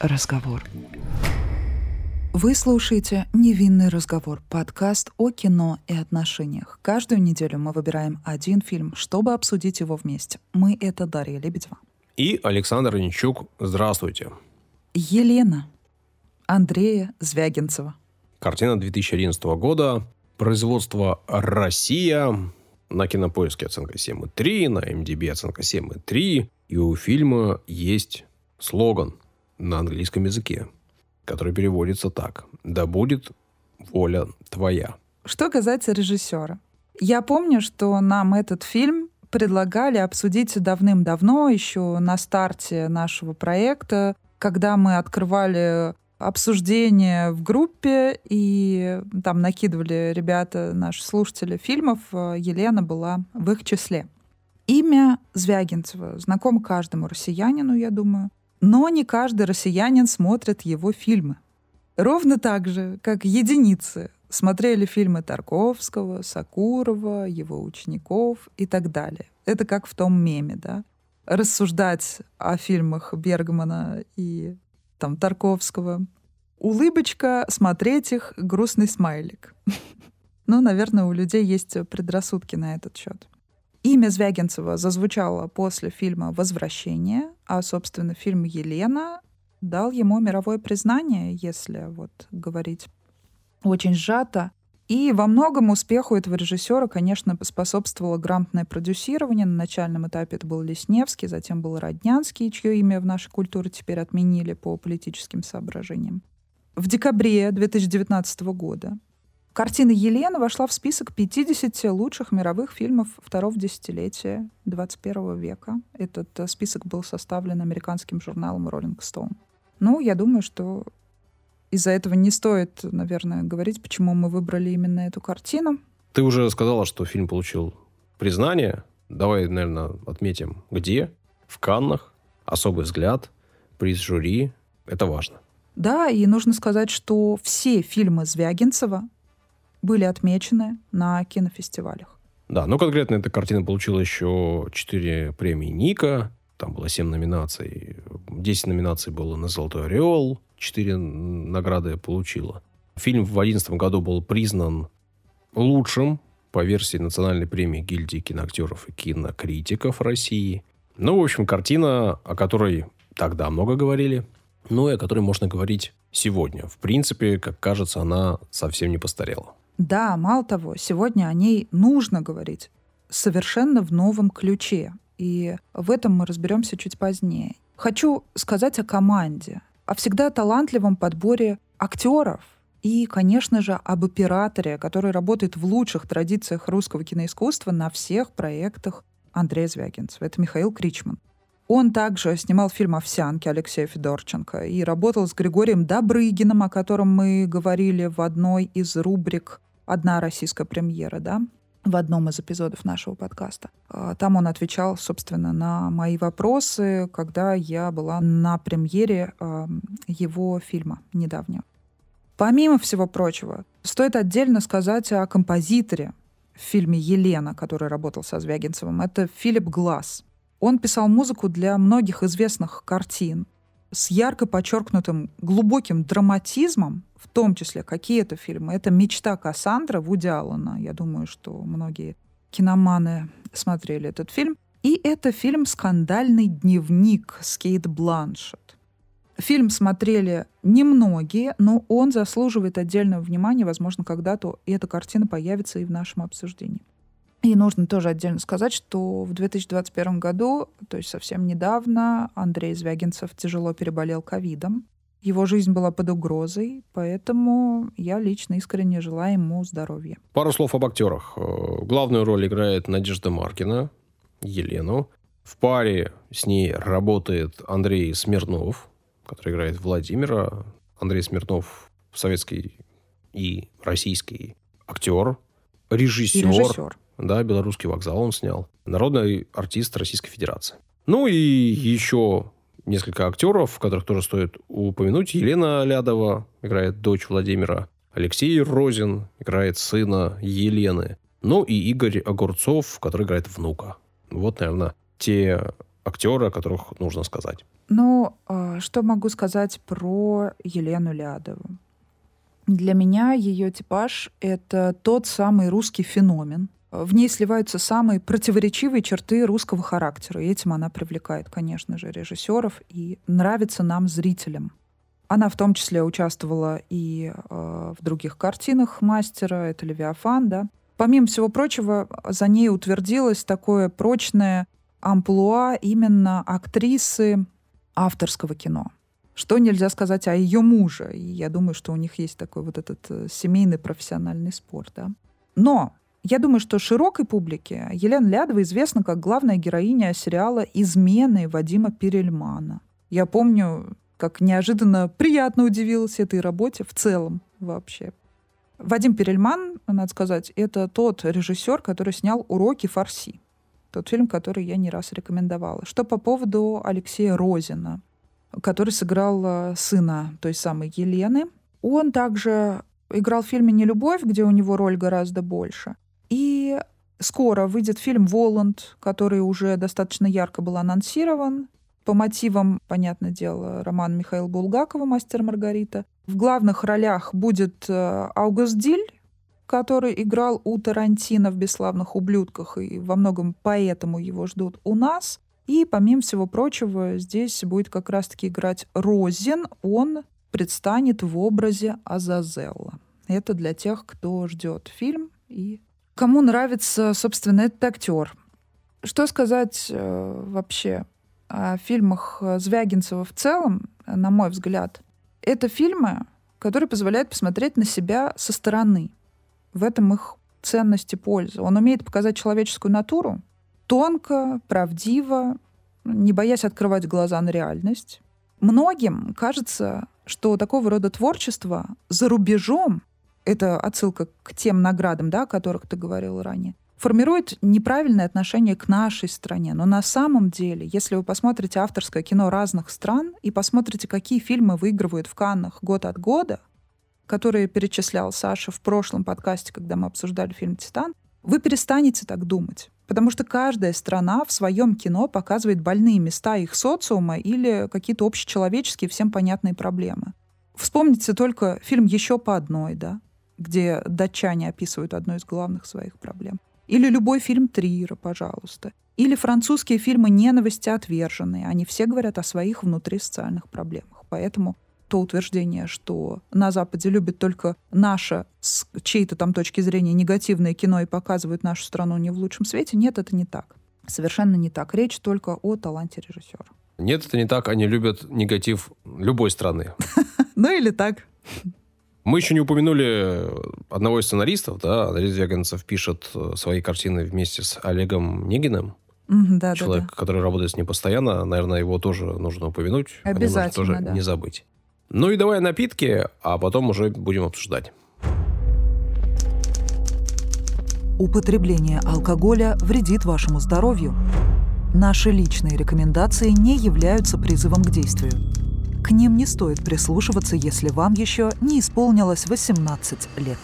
разговор. Вы слушаете «Невинный разговор» — подкаст о кино и отношениях. Каждую неделю мы выбираем один фильм, чтобы обсудить его вместе. Мы — это Дарья Лебедева. И Александр Ничук. Здравствуйте. Елена. Андрея Звягинцева. Картина 2011 года. Производство «Россия». На кинопоиске оценка 7,3, на MDB оценка 7,3. И у фильма есть слоган на английском языке, который переводится так. «Да будет воля твоя». Что касается режиссера. Я помню, что нам этот фильм предлагали обсудить давным-давно, еще на старте нашего проекта, когда мы открывали обсуждение в группе, и там накидывали ребята, наши слушатели фильмов, Елена была в их числе. Имя Звягинцева знакомо каждому россиянину, я думаю. Но не каждый россиянин смотрит его фильмы. Ровно так же, как единицы смотрели фильмы Тарковского, Сакурова, его учеников и так далее. Это как в том меме, да? Рассуждать о фильмах Бергмана и там Тарковского. Улыбочка, смотреть их, грустный смайлик. Ну, наверное, у людей есть предрассудки на этот счет. Имя Звягинцева зазвучало после фильма «Возвращение», а, собственно, фильм «Елена» дал ему мировое признание, если вот говорить очень сжато. И во многом успеху этого режиссера, конечно, способствовало грамотное продюсирование. На начальном этапе это был Лесневский, затем был Роднянский, чье имя в нашей культуре теперь отменили по политическим соображениям. В декабре 2019 года Картина «Елена» вошла в список 50 лучших мировых фильмов второго десятилетия 21 века. Этот э, список был составлен американским журналом Rolling Stone. Ну, я думаю, что из-за этого не стоит, наверное, говорить, почему мы выбрали именно эту картину. Ты уже сказала, что фильм получил признание. Давай, наверное, отметим, где. В Каннах. Особый взгляд. Приз жюри. Это важно. Да, и нужно сказать, что все фильмы Звягинцева были отмечены на кинофестивалях. Да, ну конкретно эта картина получила еще 4 премии Ника, там было 7 номинаций, 10 номинаций было на «Золотой орел», 4 награды получила. Фильм в 2011 году был признан лучшим по версии Национальной премии гильдии киноактеров и кинокритиков России. Ну, в общем, картина, о которой тогда много говорили, ну и о которой можно говорить сегодня. В принципе, как кажется, она совсем не постарела. Да, мало того, сегодня о ней нужно говорить совершенно в новом ключе. И в этом мы разберемся чуть позднее. Хочу сказать о команде, о всегда талантливом подборе актеров и, конечно же, об операторе, который работает в лучших традициях русского киноискусства на всех проектах Андрея Звягинцева. Это Михаил Кричман. Он также снимал фильм «Овсянки» Алексея Федорченко и работал с Григорием Добрыгиным, о котором мы говорили в одной из рубрик одна российская премьера, да, в одном из эпизодов нашего подкаста. А, там он отвечал, собственно, на мои вопросы, когда я была на премьере его фильма недавнего. Помимо всего прочего, стоит отдельно сказать о композиторе в фильме «Елена», который работал со Звягинцевым. Это Филипп Глаз. Он писал музыку для многих известных картин с ярко подчеркнутым глубоким драматизмом, в том числе какие-то фильмы. Это «Мечта Кассандра» Вуди Аллена. Я думаю, что многие киноманы смотрели этот фильм. И это фильм «Скандальный дневник» с Кейт Бланшет. Фильм смотрели немногие, но он заслуживает отдельного внимания. Возможно, когда-то эта картина появится и в нашем обсуждении. И нужно тоже отдельно сказать, что в 2021 году, то есть совсем недавно, Андрей Звягинцев тяжело переболел ковидом. Его жизнь была под угрозой, поэтому я лично искренне желаю ему здоровья. Пару слов об актерах. Э, главную роль играет Надежда Маркина, Елену. В паре с ней работает Андрей Смирнов, который играет Владимира. Андрей Смирнов советский и российский актер, режиссер. И режиссер. Да, «Белорусский вокзал» он снял. Народный артист Российской Федерации. Ну и еще несколько актеров, которых тоже стоит упомянуть. Елена Лядова играет дочь Владимира. Алексей Розин играет сына Елены. Ну и Игорь Огурцов, который играет внука. Вот, наверное, те актеры, о которых нужно сказать. Ну, а, что могу сказать про Елену Лядову? Для меня ее типаж — это тот самый русский феномен. В ней сливаются самые противоречивые черты русского характера. И этим она привлекает, конечно же, режиссеров и нравится нам, зрителям. Она в том числе участвовала и э, в других картинах мастера, это «Левиафан», да. Помимо всего прочего, за ней утвердилось такое прочное амплуа именно актрисы авторского кино. Что нельзя сказать о ее муже. И я думаю, что у них есть такой вот этот э, семейный профессиональный спорт. Да? Но я думаю, что широкой публике Елена Лядова известна как главная героиня сериала «Измены» Вадима Перельмана. Я помню, как неожиданно приятно удивилась этой работе в целом вообще. Вадим Перельман, надо сказать, это тот режиссер, который снял «Уроки фарси». Тот фильм, который я не раз рекомендовала. Что по поводу Алексея Розина, который сыграл э, сына той самой Елены. Он также играл в фильме «Нелюбовь», где у него роль гораздо больше. И скоро выйдет фильм «Воланд», который уже достаточно ярко был анонсирован. По мотивам, понятное дело, роман Михаила Булгакова «Мастер Маргарита». В главных ролях будет э, Аугуст Диль, который играл у Тарантино в «Бесславных ублюдках», и во многом поэтому его ждут у нас. И, помимо всего прочего, здесь будет как раз-таки играть Розин. Он предстанет в образе Азазелла. Это для тех, кто ждет фильм и кому нравится, собственно, этот актер. Что сказать э, вообще о фильмах Звягинцева в целом, на мой взгляд? Это фильмы, которые позволяют посмотреть на себя со стороны. В этом их ценность и польза. Он умеет показать человеческую натуру тонко, правдиво, не боясь открывать глаза на реальность. Многим кажется, что такого рода творчество за рубежом, это отсылка к тем наградам, да, о которых ты говорил ранее, формирует неправильное отношение к нашей стране. Но на самом деле, если вы посмотрите авторское кино разных стран и посмотрите, какие фильмы выигрывают в Каннах год от года, которые перечислял Саша в прошлом подкасте, когда мы обсуждали фильм «Титан», вы перестанете так думать. Потому что каждая страна в своем кино показывает больные места их социума или какие-то общечеловеческие всем понятные проблемы. Вспомните только фильм «Еще по одной», да, где датчане описывают одну из главных своих проблем. Или любой фильм Триера, пожалуйста. Или французские фильмы «Ненависть и отверженные». Они все говорят о своих внутрисоциальных проблемах. Поэтому то утверждение, что на Западе любят только наше, с чьей-то там точки зрения, негативное кино и показывают нашу страну не в лучшем свете, нет, это не так. Совершенно не так. Речь только о таланте режиссера. Нет, это не так. Они любят негатив любой страны. Ну или так. Мы еще не упомянули одного из сценаристов, да, Андрей Звягинцев пишет э, свои картины вместе с Олегом Негиным. Да, Человек, да, да. который работает с ним постоянно, наверное, его тоже нужно упомянуть. Обязательно, тоже да. не забыть. Ну и давай напитки, а потом уже будем обсуждать. Употребление алкоголя вредит вашему здоровью. Наши личные рекомендации не являются призывом к действию. К ним не стоит прислушиваться, если вам еще не исполнилось 18 лет.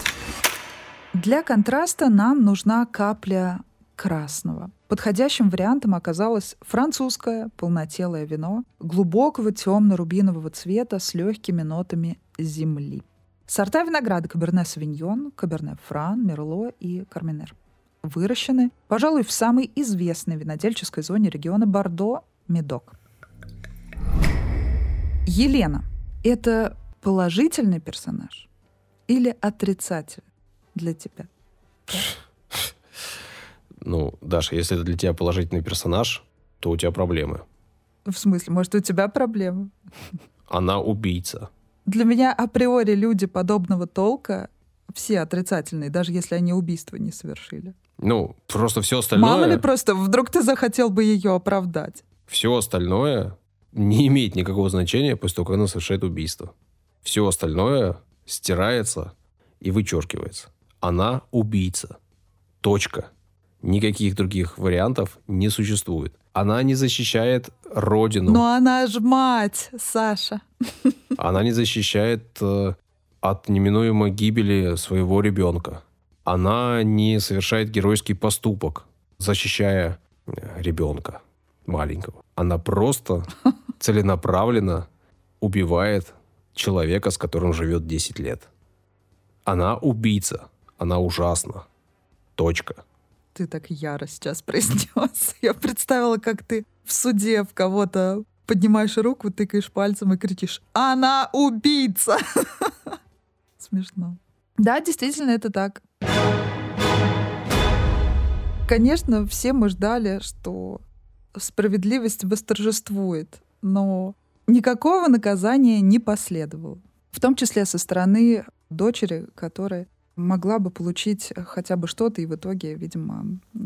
Для контраста нам нужна капля красного. Подходящим вариантом оказалось французское полнотелое вино глубокого темно-рубинового цвета с легкими нотами земли. Сорта винограда Каберне Савиньон, Каберне Фран, Мерло и Карминер выращены, пожалуй, в самой известной винодельческой зоне региона Бордо – Медок. Елена – это положительный персонаж или отрицательный для тебя? Ну, Даша, если это для тебя положительный персонаж, то у тебя проблемы. В смысле, может, у тебя проблемы? Она убийца. Для меня априори люди подобного толка все отрицательные, даже если они убийства не совершили. Ну, просто все остальное... Мало ли просто, вдруг ты захотел бы ее оправдать. Все остальное не имеет никакого значения после того, как она совершает убийство. Все остальное стирается и вычеркивается. Она убийца. Точка. Никаких других вариантов не существует. Она не защищает родину. Но она ж мать, Саша. Она не защищает э, от неминуемой гибели своего ребенка. Она не совершает геройский поступок, защищая э, ребенка. Маленького. Она просто целенаправленно убивает человека, с которым живет 10 лет. Она убийца. Она ужасна. Точка. Ты так яро сейчас произнес. Я представила, как ты в суде в кого-то поднимаешь руку, тыкаешь пальцем и кричишь «Она убийца!» Смешно. Да, действительно, это так. Конечно, все мы ждали, что справедливость восторжествует, но никакого наказания не последовало. В том числе со стороны дочери, которая могла бы получить хотя бы что-то, и в итоге, видимо, э,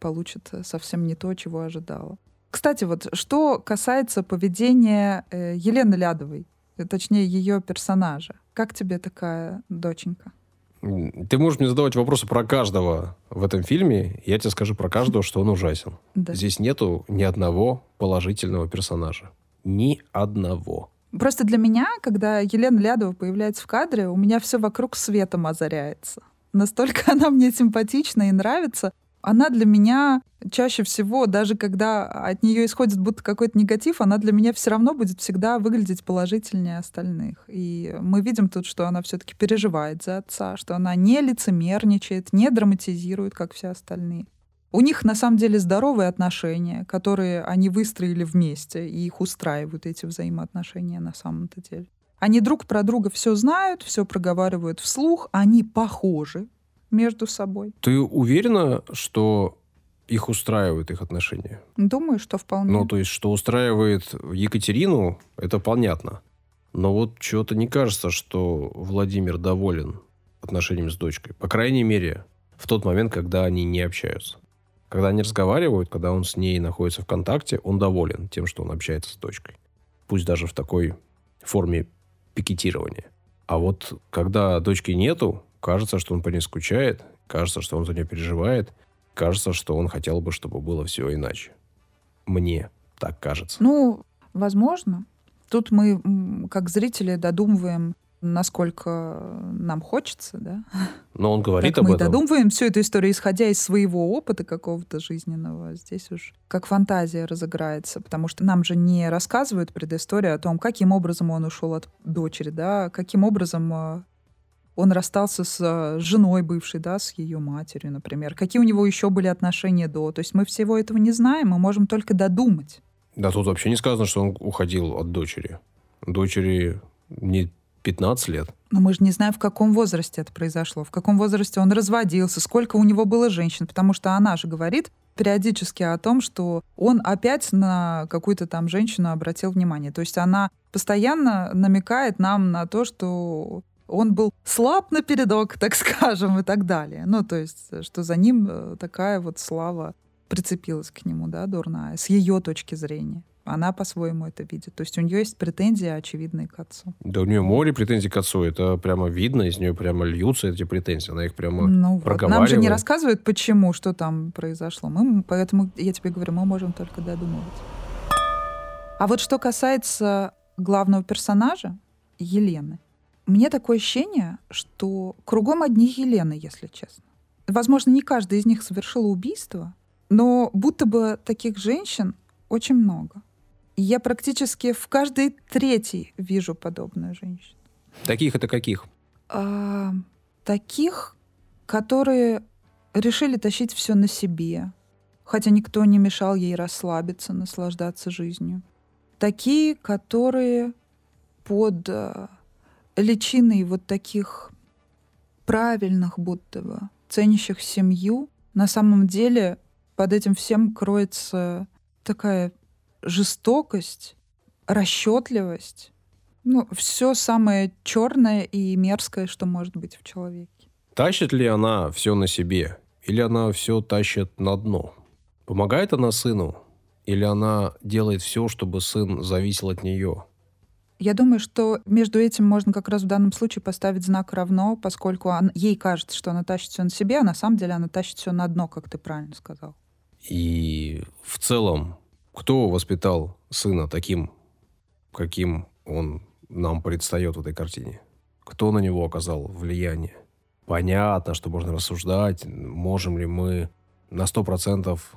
получит совсем не то, чего ожидала. Кстати, вот что касается поведения э, Елены Лядовой, точнее ее персонажа, как тебе такая доченька? Ты можешь мне задавать вопросы про каждого в этом фильме, я тебе скажу про каждого, что он ужасен. Да. Здесь нету ни одного положительного персонажа. Ни одного. Просто для меня, когда Елена Лядова появляется в кадре, у меня все вокруг светом озаряется. Настолько она мне симпатична и нравится. Она для меня чаще всего, даже когда от нее исходит будто какой-то негатив, она для меня все равно будет всегда выглядеть положительнее остальных. И мы видим тут, что она все-таки переживает за отца, что она не лицемерничает, не драматизирует, как все остальные. У них на самом деле здоровые отношения, которые они выстроили вместе, и их устраивают эти взаимоотношения на самом-то деле. Они друг про друга все знают, все проговаривают вслух, они похожи между собой. Ты уверена, что их устраивают их отношения? Думаю, что вполне. Ну, то есть, что устраивает Екатерину, это понятно. Но вот чего-то не кажется, что Владимир доволен отношениями с дочкой. По крайней мере, в тот момент, когда они не общаются. Когда они разговаривают, когда он с ней находится в контакте, он доволен тем, что он общается с дочкой. Пусть даже в такой форме пикетирования. А вот когда дочки нету, кажется, что он по ней скучает, кажется, что он за нее переживает, кажется, что он хотел бы, чтобы было все иначе. Мне так кажется. Ну, возможно. Тут мы, как зрители, додумываем насколько нам хочется, да. Но он говорит как об мы этом. додумываем всю эту историю, исходя из своего опыта какого-то жизненного. Здесь уж как фантазия разыграется, потому что нам же не рассказывают предысторию о том, каким образом он ушел от дочери, да, каким образом э, он расстался с э, женой бывшей, да, с ее матерью, например. Какие у него еще были отношения до. То есть мы всего этого не знаем, мы можем только додумать. Да, тут вообще не сказано, что он уходил от дочери. Дочери не 15 лет. Но мы же не знаем, в каком возрасте это произошло, в каком возрасте он разводился, сколько у него было женщин, потому что она же говорит периодически о том, что он опять на какую-то там женщину обратил внимание. То есть она постоянно намекает нам на то, что он был слаб на передок, так скажем, и так далее. Ну, то есть, что за ним э, такая вот слава прицепилась к нему, да, дурная, с ее точки зрения. Она по-своему это видит. То есть у нее есть претензии очевидные к отцу. Да у нее море претензий к отцу. Это прямо видно, из нее прямо льются эти претензии. Она их прямо ну, проговаривает. Нам же не рассказывают, почему, что там произошло. Мы, поэтому я тебе говорю, мы можем только додумывать. А вот что касается главного персонажа, Елены, мне такое ощущение, что кругом одни Елены, если честно. Возможно, не каждая из них совершила убийство, но будто бы таких женщин очень много. Я практически в каждой третьей вижу подобную женщину. Таких это каких? А, таких, которые решили тащить все на себе, хотя никто не мешал ей расслабиться, наслаждаться жизнью. Такие, которые под а, личиной вот таких правильных, будто бы ценящих семью, на самом деле под этим всем кроется такая жестокость, расчетливость, ну, все самое черное и мерзкое, что может быть в человеке. Тащит ли она все на себе? Или она все тащит на дно? Помогает она сыну? Или она делает все, чтобы сын зависел от нее? Я думаю, что между этим можно как раз в данном случае поставить знак равно, поскольку он, ей кажется, что она тащит все на себе, а на самом деле она тащит все на дно, как ты правильно сказал. И в целом кто воспитал сына таким, каким он нам предстает в этой картине? Кто на него оказал влияние? Понятно, что можно рассуждать, можем ли мы на сто процентов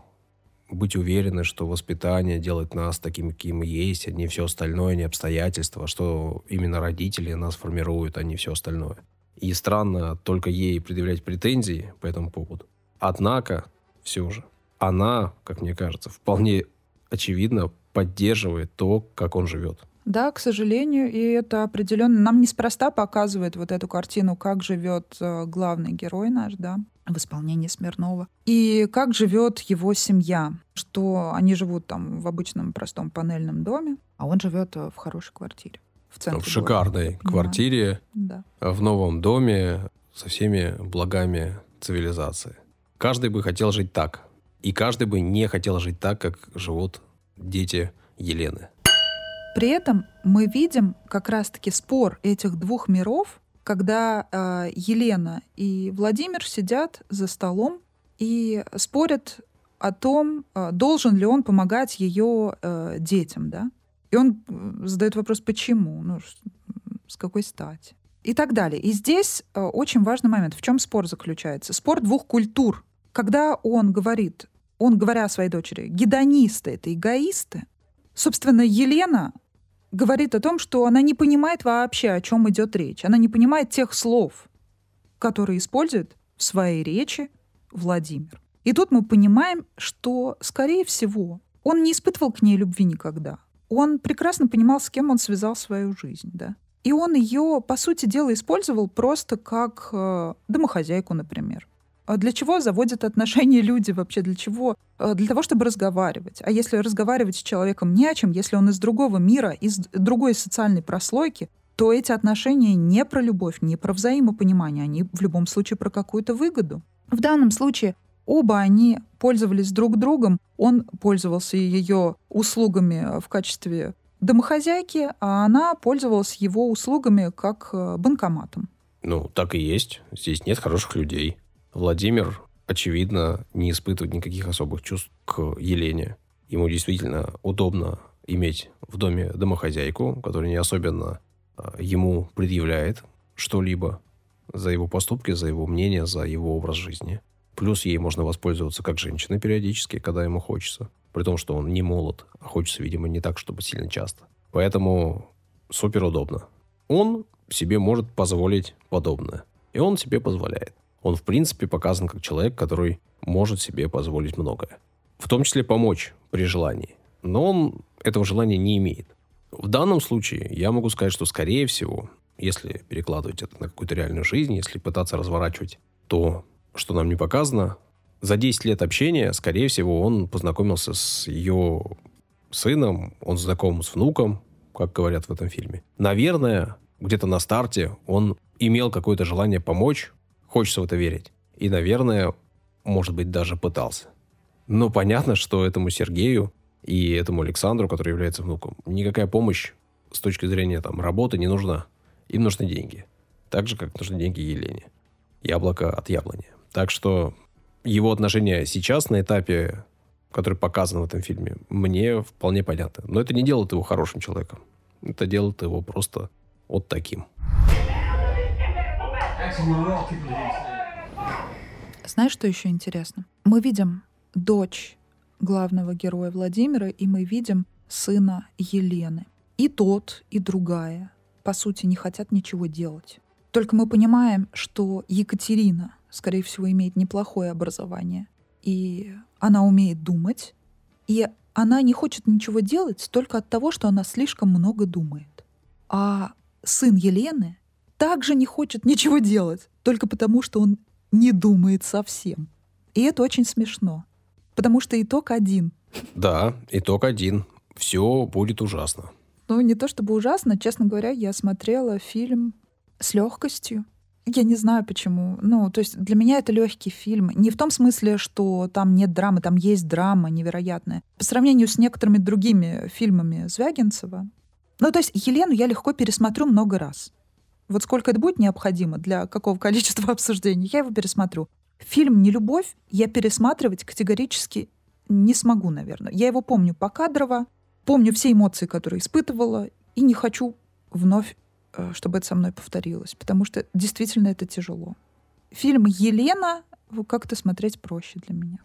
быть уверены, что воспитание делает нас таким, каким мы есть, а не все остальное, не обстоятельства, что именно родители нас формируют, а не все остальное. И странно только ей предъявлять претензии по этому поводу. Однако, все же, она, как мне кажется, вполне очевидно поддерживает то, как он живет. Да, к сожалению, и это определенно нам неспроста показывает вот эту картину, как живет э, главный герой наш, да, в исполнении Смирнова. И как живет его семья, что они живут там в обычном простом панельном доме, а он живет э, в хорошей квартире. В, центре в шикарной города. квартире, да. в новом доме со всеми благами цивилизации. Каждый бы хотел жить так. И каждый бы не хотел жить так, как живут дети Елены. При этом мы видим как раз-таки спор этих двух миров, когда э, Елена и Владимир сидят за столом и спорят о том, э, должен ли он помогать ее э, детям, да? И он задает вопрос, почему, ну, с какой стати, и так далее. И здесь э, очень важный момент. В чем спор заключается? Спор двух культур. Когда он говорит, он, говоря о своей дочери, гедонисты — это эгоисты, Собственно, Елена говорит о том, что она не понимает вообще, о чем идет речь. Она не понимает тех слов, которые использует в своей речи Владимир. И тут мы понимаем, что, скорее всего, он не испытывал к ней любви никогда. Он прекрасно понимал, с кем он связал свою жизнь, да. И он ее, по сути дела, использовал просто как э, домохозяйку, например. А для чего заводят отношения люди вообще? Для чего? А, для того, чтобы разговаривать. А если разговаривать с человеком не о чем, если он из другого мира, из другой социальной прослойки, то эти отношения не про любовь, не про взаимопонимание, они в любом случае про какую-то выгоду. В данном случае оба они пользовались друг другом. Он пользовался ее услугами в качестве домохозяйки, а она пользовалась его услугами как банкоматом. Ну, так и есть. Здесь нет хороших людей. Владимир, очевидно, не испытывает никаких особых чувств к Елене. Ему действительно удобно иметь в доме домохозяйку, которая не особенно а, ему предъявляет что-либо за его поступки, за его мнение, за его образ жизни. Плюс ей можно воспользоваться как женщиной периодически, когда ему хочется. При том, что он не молод, а хочется, видимо, не так, чтобы сильно часто. Поэтому супер удобно. Он себе может позволить подобное. И он себе позволяет он, в принципе, показан как человек, который может себе позволить многое. В том числе помочь при желании. Но он этого желания не имеет. В данном случае я могу сказать, что, скорее всего, если перекладывать это на какую-то реальную жизнь, если пытаться разворачивать то, что нам не показано, за 10 лет общения, скорее всего, он познакомился с ее сыном, он знаком с внуком, как говорят в этом фильме. Наверное, где-то на старте он имел какое-то желание помочь, Хочется в это верить. И, наверное, может быть, даже пытался. Но понятно, что этому Сергею и этому Александру, который является внуком, никакая помощь с точки зрения там, работы не нужна. Им нужны деньги. Так же, как нужны деньги Елене. Яблоко от яблони. Так что его отношения сейчас на этапе, который показан в этом фильме, мне вполне понятно. Но это не делает его хорошим человеком. Это делает его просто вот таким. Знаешь, что еще интересно? Мы видим дочь главного героя Владимира, и мы видим сына Елены. И тот, и другая, по сути, не хотят ничего делать. Только мы понимаем, что Екатерина, скорее всего, имеет неплохое образование, и она умеет думать, и она не хочет ничего делать только от того, что она слишком много думает. А сын Елены также не хочет ничего делать, только потому что он не думает совсем. И это очень смешно, потому что итог один. Да, итог один. Все будет ужасно. Ну, не то чтобы ужасно, честно говоря, я смотрела фильм с легкостью. Я не знаю почему. Ну, то есть для меня это легкий фильм. Не в том смысле, что там нет драмы, там есть драма невероятная. По сравнению с некоторыми другими фильмами Звягинцева. Ну, то есть Елену я легко пересмотрю много раз. Вот сколько это будет необходимо для какого количества обсуждений, я его пересмотрю. Фильм «Нелюбовь» я пересматривать категорически не смогу, наверное. Я его помню покадрово, помню все эмоции, которые испытывала, и не хочу вновь, э, чтобы это со мной повторилось, потому что действительно это тяжело. Фильм «Елена» как-то смотреть проще для меня.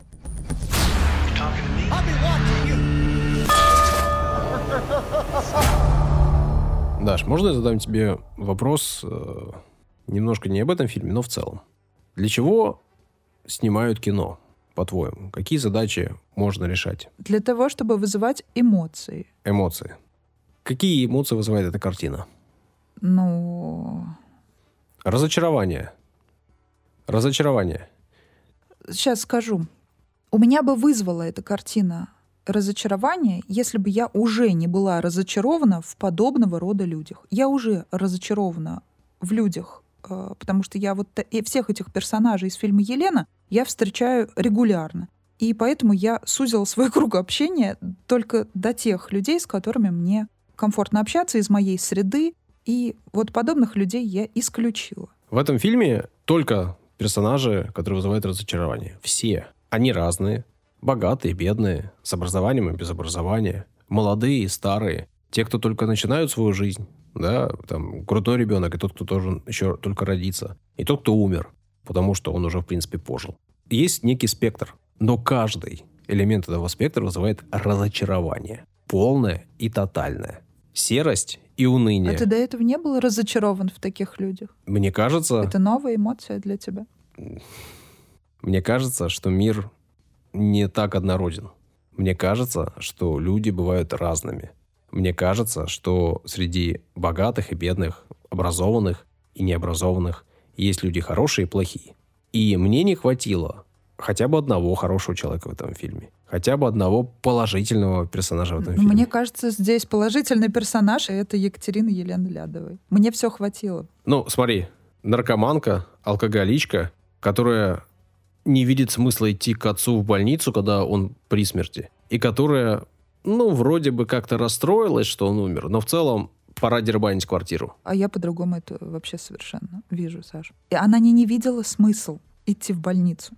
Даш, можно я задам тебе вопрос э, немножко не об этом фильме, но в целом? Для чего снимают кино, по-твоему? Какие задачи можно решать? Для того, чтобы вызывать эмоции. Эмоции. Какие эмоции вызывает эта картина? Ну, Разочарование. Разочарование. сейчас скажу. У меня бы вызвала эта картина разочарование, если бы я уже не была разочарована в подобного рода людях. Я уже разочарована в людях, э, потому что я вот всех этих персонажей из фильма «Елена» я встречаю регулярно. И поэтому я сузила свой круг общения только до тех людей, с которыми мне комфортно общаться из моей среды. И вот подобных людей я исключила. В этом фильме только персонажи, которые вызывают разочарование. Все. Они разные. Богатые, бедные, с образованием и без образования. Молодые и старые. Те, кто только начинают свою жизнь. Да, там, грудной ребенок, и тот, кто тоже еще только родится. И тот, кто умер, потому что он уже, в принципе, пожил. Есть некий спектр. Но каждый элемент этого спектра вызывает разочарование. Полное и тотальное. Серость и уныние. А ты до этого не был разочарован в таких людях? Мне кажется... Это новая эмоция для тебя? Мне кажется, что мир не так однороден. Мне кажется, что люди бывают разными. Мне кажется, что среди богатых и бедных, образованных и необразованных есть люди хорошие и плохие. И мне не хватило хотя бы одного хорошего человека в этом фильме. Хотя бы одного положительного персонажа в этом фильме. Мне кажется, здесь положительный персонаж — и это Екатерина Елены Лядовой. Мне все хватило. Ну, смотри, наркоманка, алкоголичка, которая не видит смысла идти к отцу в больницу, когда он при смерти, и которая, ну, вроде бы как-то расстроилась, что он умер, но в целом пора дербанить квартиру. А я по-другому это вообще совершенно вижу, Саша. И она не, не видела смысл идти в больницу.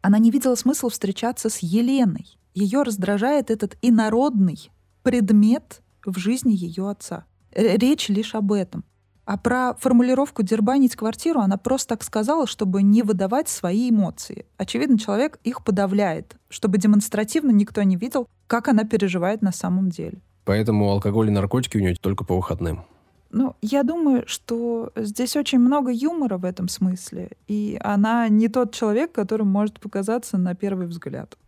Она не видела смысла встречаться с Еленой. Ее раздражает этот инородный предмет в жизни ее отца. Речь лишь об этом. А про формулировку «дербанить квартиру» она просто так сказала, чтобы не выдавать свои эмоции. Очевидно, человек их подавляет, чтобы демонстративно никто не видел, как она переживает на самом деле. Поэтому алкоголь и наркотики у нее только по выходным. Ну, я думаю, что здесь очень много юмора в этом смысле, и она не тот человек, которым может показаться на первый взгляд.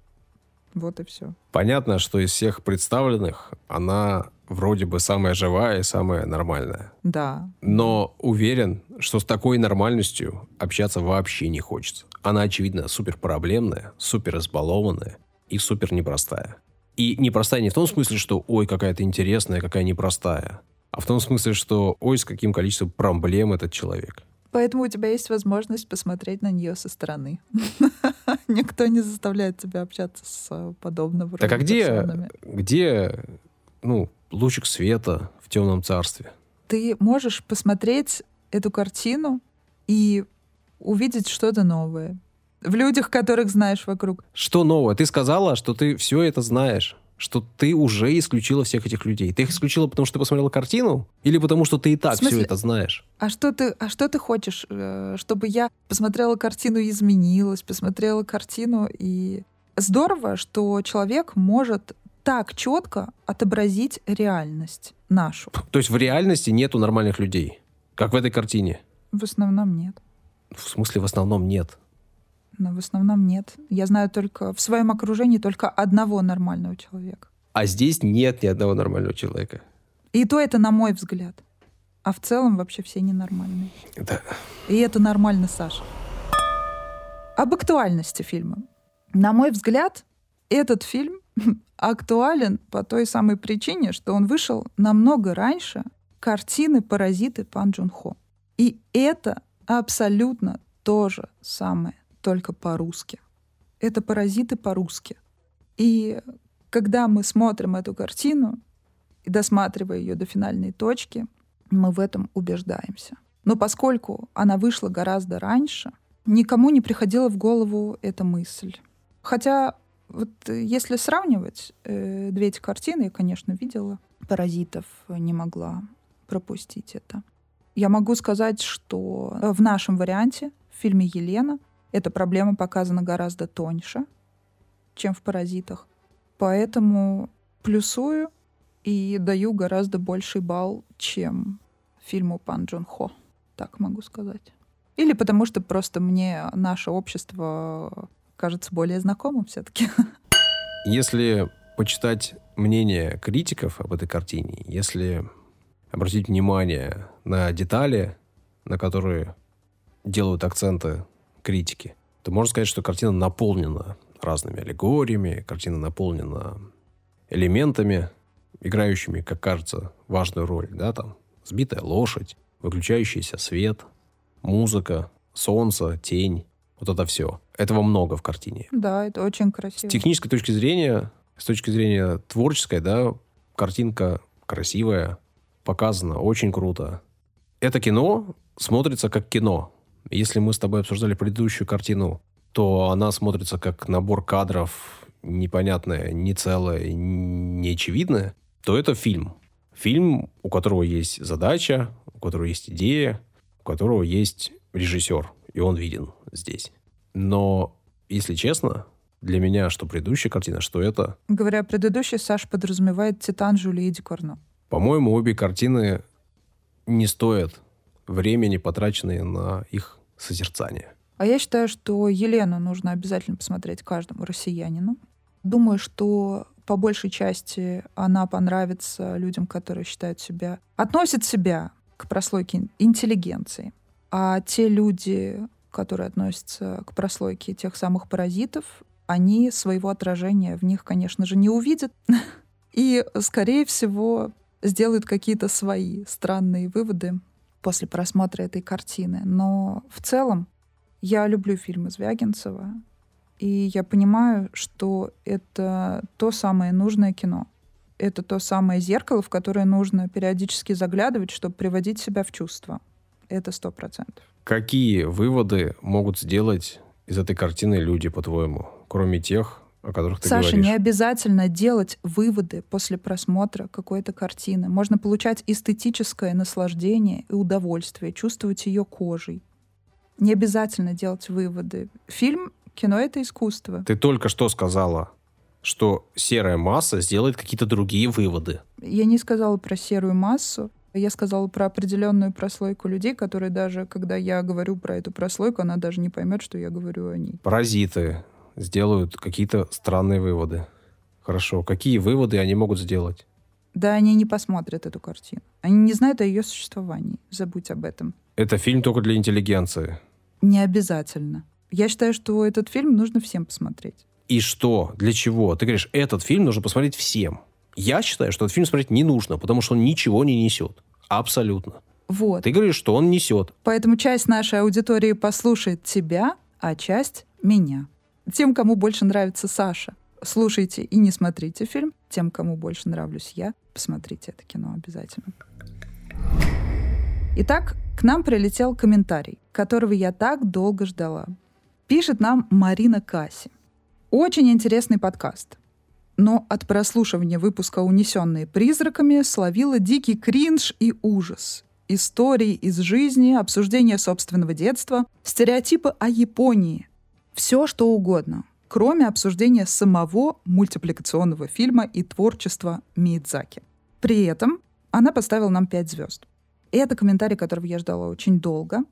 Вот и все. Понятно, что из всех представленных она вроде бы самая живая и самая нормальная. Да. Но уверен, что с такой нормальностью общаться вообще не хочется. Она, очевидно, супер проблемная, супер избалованная и супер непростая. И непростая не в том смысле, что ой, какая-то интересная, какая непростая, а в том смысле, что ой, с каким количеством проблем этот человек. Поэтому у тебя есть возможность посмотреть на нее со стороны. Никто не заставляет тебя общаться с э, подобного Так а где, где, ну, лучик света в темном царстве? Ты можешь посмотреть эту картину и увидеть что-то новое. В людях, которых знаешь вокруг. Что новое? Ты сказала, что ты все это знаешь. Что ты уже исключила всех этих людей. Ты их исключила, потому что ты посмотрела картину? Или потому что ты и так все это знаешь? А что ты, а что ты хочешь, э, чтобы я посмотрела картину и изменилась, посмотрела картину и здорово, что человек может так четко отобразить реальность нашу. То есть в реальности нету нормальных людей. Как в этой картине. В основном нет. В смысле, в основном нет. Но в основном нет. Я знаю только в своем окружении только одного нормального человека. А здесь нет ни одного нормального человека. И то это на мой взгляд. А в целом вообще все ненормальные. Это... И это нормально, Саша. Об актуальности фильма. На мой взгляд, этот фильм актуален по той самой причине, что он вышел намного раньше картины «Паразиты» Пан Джун Хо. И это абсолютно то же самое, только по-русски. Это «Паразиты» по-русски. И когда мы смотрим эту картину и досматривая ее до финальной точки, мы в этом убеждаемся. Но поскольку она вышла гораздо раньше, никому не приходила в голову эта мысль. Хотя вот э, если сравнивать э, две эти картины, я, конечно, видела «Паразитов», не могла пропустить это. Я могу сказать, что э, в нашем варианте, в фильме «Елена», эта проблема показана гораздо тоньше, чем в «Паразитах». Поэтому плюсую и даю гораздо больший балл, чем фильму Пан Джон Хо. Так могу сказать. Или потому что просто мне наше общество кажется более знакомым все-таки. Если почитать мнение критиков об этой картине, если обратить внимание на детали, на которые делают акценты критики, то можно сказать, что картина наполнена разными аллегориями, картина наполнена элементами, играющими, как кажется, важную роль, да, там, сбитая лошадь, выключающийся свет, музыка, солнце, тень, вот это все. Этого много в картине. Да, это очень красиво. С технической точки зрения, с точки зрения творческой, да, картинка красивая, показана очень круто. Это кино смотрится как кино. Если мы с тобой обсуждали предыдущую картину, то она смотрится как набор кадров непонятное, не целое, не очевидное, то это фильм. Фильм, у которого есть задача, у которого есть идея, у которого есть режиссер, и он виден здесь. Но, если честно, для меня что предыдущая картина, что это... Говоря предыдущий, Саш подразумевает «Титан» Жюли Дикорно. По-моему, обе картины не стоят времени, потраченные на их созерцание. А я считаю, что Елену нужно обязательно посмотреть каждому россиянину. Думаю, что по большей части она понравится людям, которые считают себя, относят себя к прослойке интеллигенции. А те люди, которые относятся к прослойке тех самых паразитов, они своего отражения в них, конечно же, не увидят. И, скорее всего, сделают какие-то свои странные выводы после просмотра этой картины. Но в целом я люблю фильмы Звягинцева, и я понимаю, что это то самое нужное кино. Это то самое зеркало, в которое нужно периодически заглядывать, чтобы приводить себя в чувство. Это сто процентов. Какие выводы могут сделать из этой картины люди, по-твоему, кроме тех, о которых ты Саша, говоришь? не обязательно делать выводы после просмотра какой-то картины. Можно получать эстетическое наслаждение и удовольствие, чувствовать ее кожей. Не обязательно делать выводы. Фильм, кино — это искусство. Ты только что сказала, что серая масса сделает какие-то другие выводы. Я не сказала про серую массу. Я сказала про определенную прослойку людей, которые даже, когда я говорю про эту прослойку, она даже не поймет, что я говорю о ней. Паразиты сделают какие-то странные выводы. Хорошо. Какие выводы они могут сделать? Да, они не посмотрят эту картину. Они не знают о ее существовании. Забудь об этом. Это фильм только для интеллигенции. Не обязательно. Я считаю, что этот фильм нужно всем посмотреть. И что? Для чего? Ты говоришь, этот фильм нужно посмотреть всем. Я считаю, что этот фильм смотреть не нужно, потому что он ничего не несет. Абсолютно. Вот. Ты говоришь, что он несет. Поэтому часть нашей аудитории послушает тебя, а часть — меня. Тем, кому больше нравится Саша, слушайте и не смотрите фильм. Тем, кому больше нравлюсь я, посмотрите это кино обязательно. Итак, к нам прилетел комментарий, которого я так долго ждала. Пишет нам Марина Касси. Очень интересный подкаст. Но от прослушивания выпуска «Унесенные призраками» словила дикий кринж и ужас. Истории из жизни, обсуждение собственного детства, стереотипы о Японии. Все, что угодно, кроме обсуждения самого мультипликационного фильма и творчества Миядзаки. При этом она поставила нам 5 звезд. Это комментарий, которого я ждала очень долго.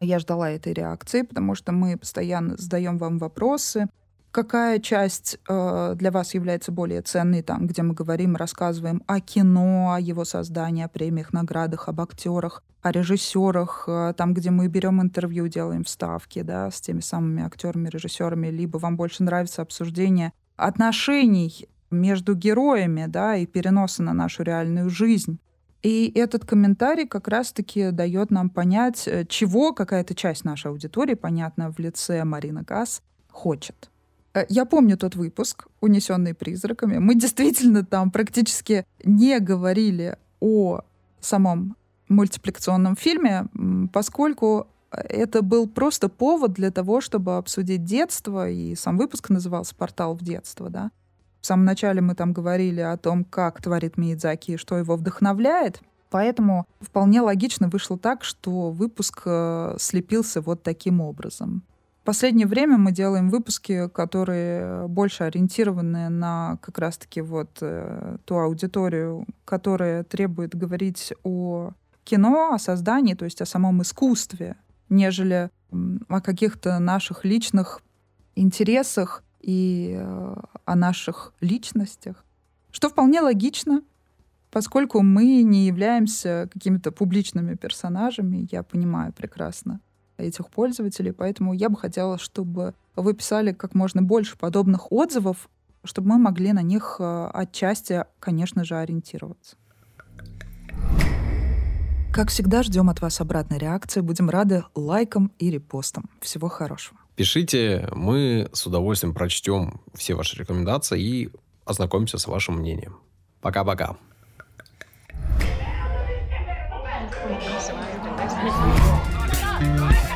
Я ждала этой реакции, потому что мы постоянно задаем вам вопросы, какая часть э, для вас является более ценной, там, где мы говорим, рассказываем о кино, о его создании, о премиях, наградах, об актерах, о режиссерах, э, там, где мы берем интервью, делаем вставки, да, с теми самыми актерами, режиссерами, либо вам больше нравится обсуждение отношений между героями, да, и переноса на нашу реальную жизнь. И этот комментарий как раз-таки дает нам понять, э, чего какая-то часть нашей аудитории, понятно, в лице Марина Газ, хочет. Э, я помню тот выпуск, унесенный призраками. Мы действительно там практически не говорили о самом мультипликационном фильме, поскольку это был просто повод для того, чтобы обсудить детство, и сам выпуск назывался «Портал в детство», да. В самом начале мы там говорили о том, как творит Миядзаки и что его вдохновляет, поэтому вполне логично вышло так, что выпуск э, слепился вот таким образом. В последнее время мы делаем выпуски, которые больше ориентированы на как раз-таки вот э, ту аудиторию, которая требует говорить о кино, о создании, то есть о самом искусстве, нежели о каких-то наших личных интересах и э, о наших личностях. Что вполне логично, поскольку мы не являемся какими-то публичными персонажами, я понимаю прекрасно этих пользователей, поэтому я бы хотела, чтобы вы писали как можно больше подобных отзывов, чтобы мы могли на них э, отчасти, конечно же, ориентироваться. Как всегда, ждем от вас обратной реакции. Будем рады лайкам и репостам. Всего хорошего. Пишите, мы с удовольствием прочтем все ваши рекомендации и ознакомимся с вашим мнением. Пока-пока. Thank you.